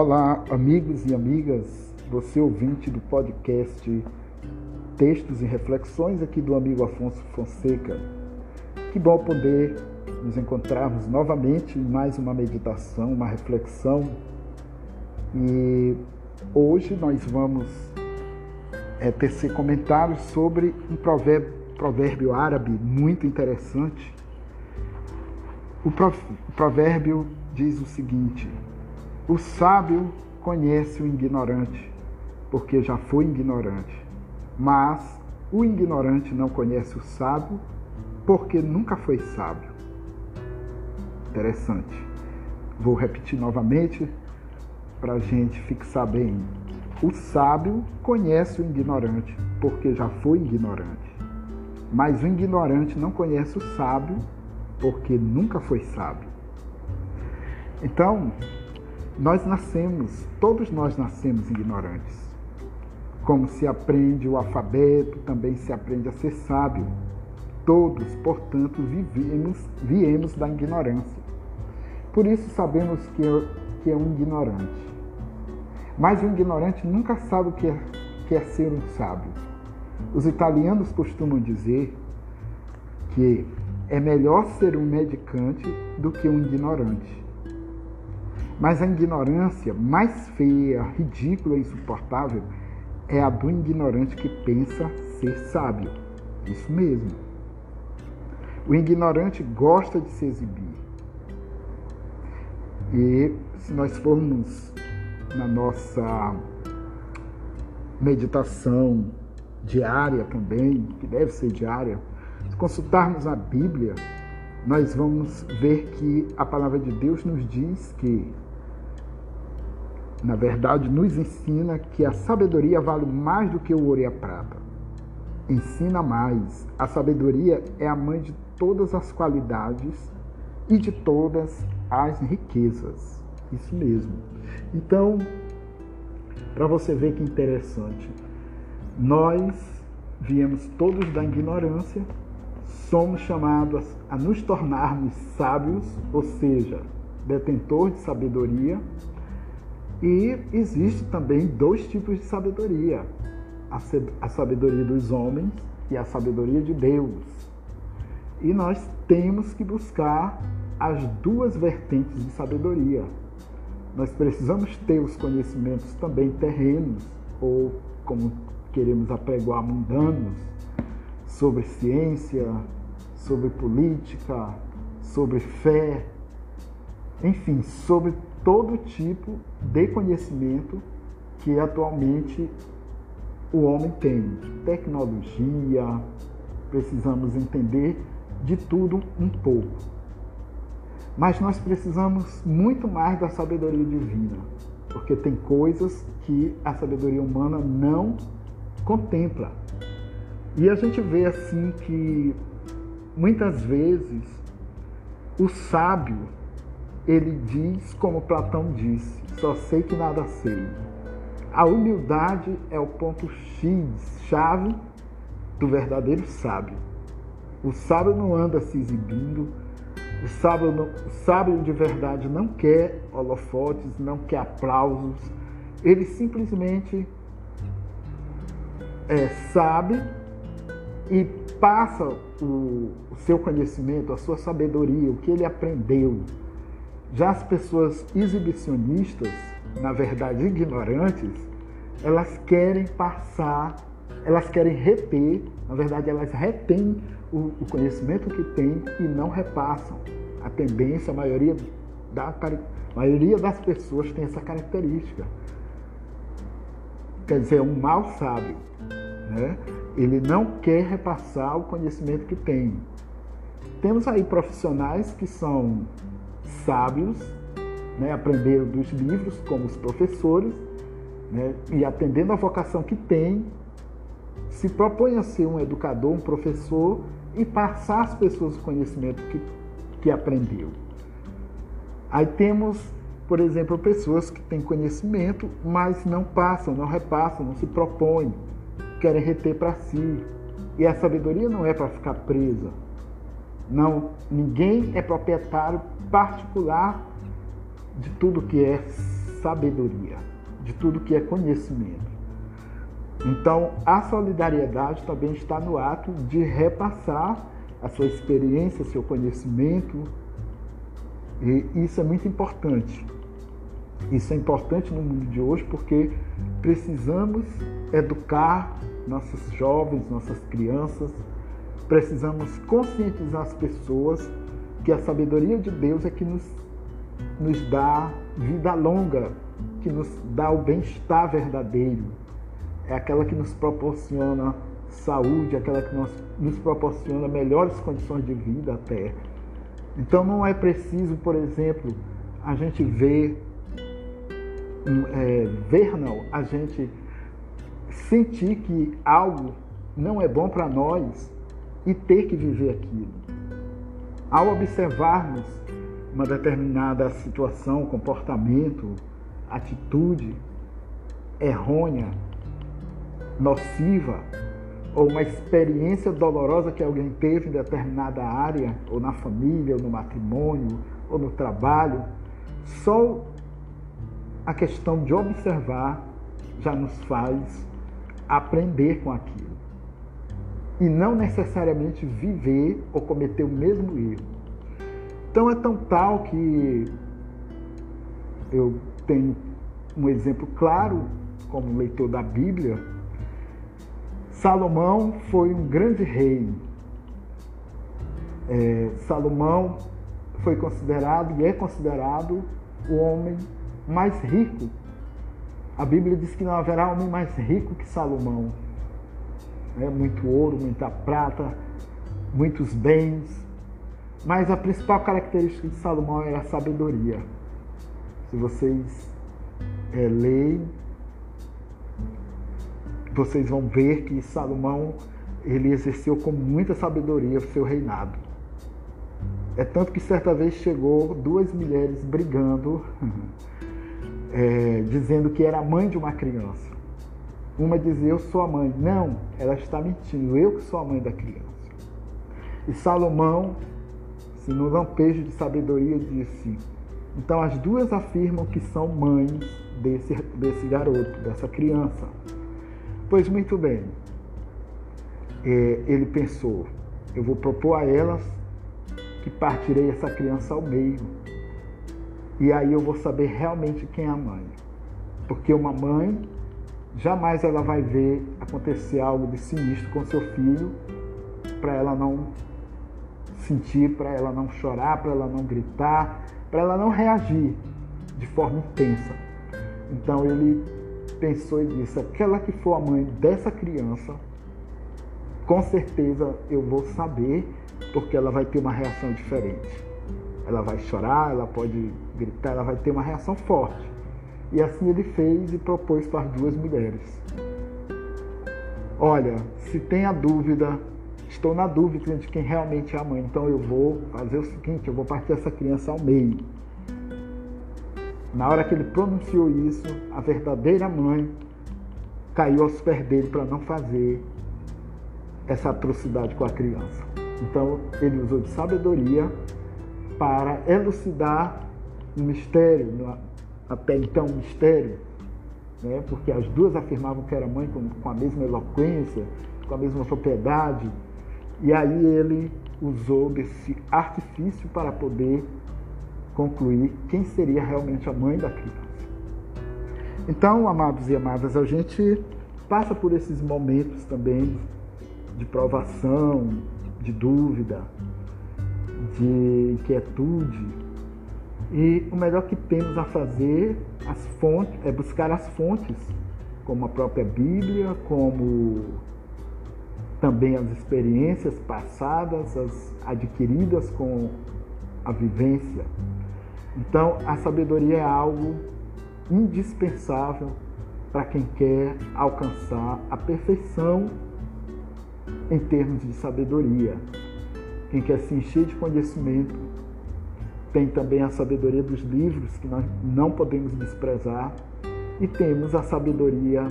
Olá, amigos e amigas, você ouvinte do podcast Textos e Reflexões aqui do amigo Afonso Fonseca. Que bom poder nos encontrarmos novamente em mais uma meditação, uma reflexão. E hoje nós vamos é, tecer comentários sobre um provérbio, provérbio árabe muito interessante. O provérbio diz o seguinte: o sábio conhece o ignorante, porque já foi ignorante. Mas o ignorante não conhece o sábio, porque nunca foi sábio. Interessante. Vou repetir novamente para a gente fixar bem. O sábio conhece o ignorante, porque já foi ignorante. Mas o ignorante não conhece o sábio, porque nunca foi sábio. Então, nós nascemos, todos nós nascemos ignorantes. Como se aprende o alfabeto, também se aprende a ser sábio. Todos, portanto, vivemos, viemos da ignorância. Por isso sabemos que é, que é um ignorante. Mas o ignorante nunca sabe o que é, que é ser um sábio. Os italianos costumam dizer que é melhor ser um medicante do que um ignorante. Mas a ignorância mais feia, ridícula e insuportável é a do ignorante que pensa ser sábio. Isso mesmo. O ignorante gosta de se exibir. E se nós formos na nossa meditação diária também, que deve ser diária, se consultarmos a Bíblia, nós vamos ver que a palavra de Deus nos diz que na verdade, nos ensina que a sabedoria vale mais do que o ouro e a prata. Ensina mais. A sabedoria é a mãe de todas as qualidades e de todas as riquezas. Isso mesmo. Então, para você ver que interessante, nós viemos todos da ignorância, somos chamados a nos tornarmos sábios, ou seja, detentor de sabedoria, e existe também dois tipos de sabedoria: a sabedoria dos homens e a sabedoria de Deus. E nós temos que buscar as duas vertentes de sabedoria. Nós precisamos ter os conhecimentos também terrenos, ou como queremos apregoar, mundanos, sobre ciência, sobre política, sobre fé, enfim, sobre todo tipo de conhecimento que atualmente o homem tem. Tecnologia, precisamos entender de tudo um pouco. Mas nós precisamos muito mais da sabedoria divina, porque tem coisas que a sabedoria humana não contempla. E a gente vê assim que muitas vezes o sábio ele diz, como Platão disse, só sei que nada sei. A humildade é o ponto X, chave do verdadeiro sábio. O sábio não anda se exibindo, o sábio, não, o sábio de verdade não quer holofotes, não quer aplausos, ele simplesmente é, sabe e passa o, o seu conhecimento, a sua sabedoria, o que ele aprendeu, já as pessoas exibicionistas, na verdade ignorantes, elas querem passar, elas querem reter, na verdade elas retêm o, o conhecimento que têm e não repassam. A tendência, a maioria, da, a maioria das pessoas tem essa característica. Quer dizer, um mal sábio. Né? Ele não quer repassar o conhecimento que tem. Temos aí profissionais que são sábios, né, aprenderam dos livros, como os professores, né, e atendendo a vocação que tem, se propõe a ser um educador, um professor e passar às pessoas o conhecimento que, que aprendeu. Aí temos, por exemplo, pessoas que têm conhecimento, mas não passam, não repassam, não se propõem, querem reter para si. E a sabedoria não é para ficar presa, não, ninguém é proprietário particular de tudo que é sabedoria, de tudo que é conhecimento. Então, a solidariedade também está no ato de repassar a sua experiência, seu conhecimento, e isso é muito importante. Isso é importante no mundo de hoje porque precisamos educar nossos jovens, nossas crianças, precisamos conscientizar as pessoas que a sabedoria de Deus é que nos, nos dá vida longa, que nos dá o bem-estar verdadeiro, é aquela que nos proporciona saúde, aquela que nos, nos proporciona melhores condições de vida até. Então não é preciso, por exemplo, a gente ver, é, ver não, a gente sentir que algo não é bom para nós e ter que viver aquilo. Ao observarmos uma determinada situação, comportamento, atitude errônea, nociva, ou uma experiência dolorosa que alguém teve em determinada área, ou na família, ou no matrimônio, ou no trabalho, só a questão de observar já nos faz aprender com aquilo. E não necessariamente viver ou cometer o mesmo erro. Então é tão tal que eu tenho um exemplo claro, como leitor da Bíblia, Salomão foi um grande rei. É, Salomão foi considerado e é considerado o homem mais rico. A Bíblia diz que não haverá homem mais rico que Salomão. É, muito ouro, muita prata, muitos bens. Mas a principal característica de Salomão era a sabedoria. Se vocês é, leem vocês vão ver que Salomão ele exerceu com muita sabedoria o seu reinado. É tanto que certa vez chegou duas mulheres brigando, é, dizendo que era mãe de uma criança. Uma dizia, eu sou a mãe. Não, ela está mentindo, eu que sou a mãe da criança. E Salomão, se no lampejo de sabedoria, disse, então as duas afirmam que são mães desse, desse garoto, dessa criança. Pois muito bem, é, ele pensou: eu vou propor a elas que partirei essa criança ao meio, e aí eu vou saber realmente quem é a mãe. Porque uma mãe jamais ela vai ver acontecer algo de sinistro com seu filho para ela não sentir, para ela não chorar, para ela não gritar, para ela não reagir de forma intensa. Então ele pensou e disse: aquela que for a mãe dessa criança, com certeza eu vou saber, porque ela vai ter uma reação diferente. Ela vai chorar, ela pode gritar, ela vai ter uma reação forte. E assim ele fez e propôs para as duas mulheres. Olha, se tem a dúvida, estou na dúvida de quem realmente é a mãe, então eu vou fazer o seguinte: eu vou partir essa criança ao meio. Na hora que ele pronunciou isso, a verdadeira mãe caiu aos pés dele para não fazer essa atrocidade com a criança. Então, ele usou de sabedoria para elucidar um mistério, até então um mistério, né? porque as duas afirmavam que era mãe com, com a mesma eloquência, com a mesma propriedade, e aí ele usou desse artifício para poder concluir quem seria realmente a mãe da criança. Então, amados e amadas, a gente passa por esses momentos também de provação, de dúvida, de inquietude. E o melhor que temos a fazer as fontes, é buscar as fontes, como a própria Bíblia, como também as experiências passadas, as adquiridas com a vivência então, a sabedoria é algo indispensável para quem quer alcançar a perfeição em termos de sabedoria. Quem quer se encher de conhecimento tem também a sabedoria dos livros, que nós não podemos desprezar, e temos a sabedoria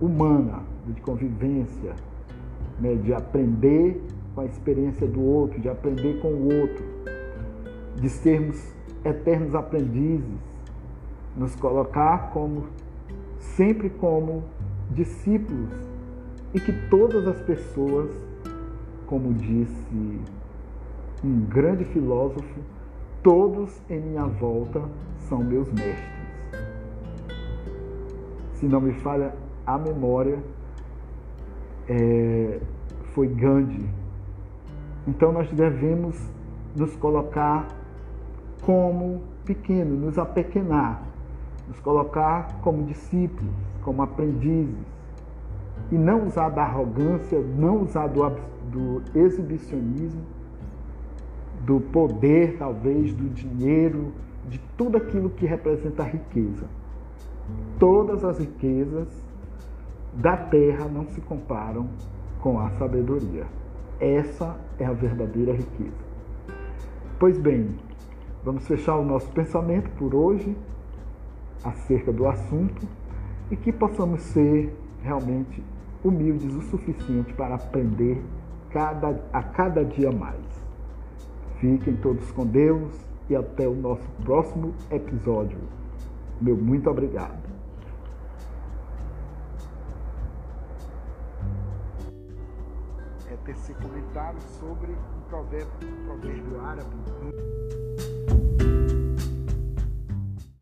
humana, de convivência, né, de aprender com a experiência do outro, de aprender com o outro, de sermos eternos aprendizes, nos colocar como sempre como discípulos e que todas as pessoas, como disse um grande filósofo, todos em minha volta são meus mestres. Se não me falha a memória, é, foi Gandhi. Então nós devemos nos colocar como pequeno, nos apequenar, nos colocar como discípulos, como aprendizes, e não usar da arrogância, não usar do, do exibicionismo, do poder, talvez, do dinheiro, de tudo aquilo que representa riqueza. Todas as riquezas da terra não se comparam com a sabedoria. Essa é a verdadeira riqueza. Pois bem, vamos fechar o nosso pensamento por hoje acerca do assunto e que possamos ser realmente humildes o suficiente para aprender cada, a cada dia mais. Fiquem todos com Deus e até o nosso próximo episódio. Meu muito obrigado. É sobre provérbio, provérbio árabe.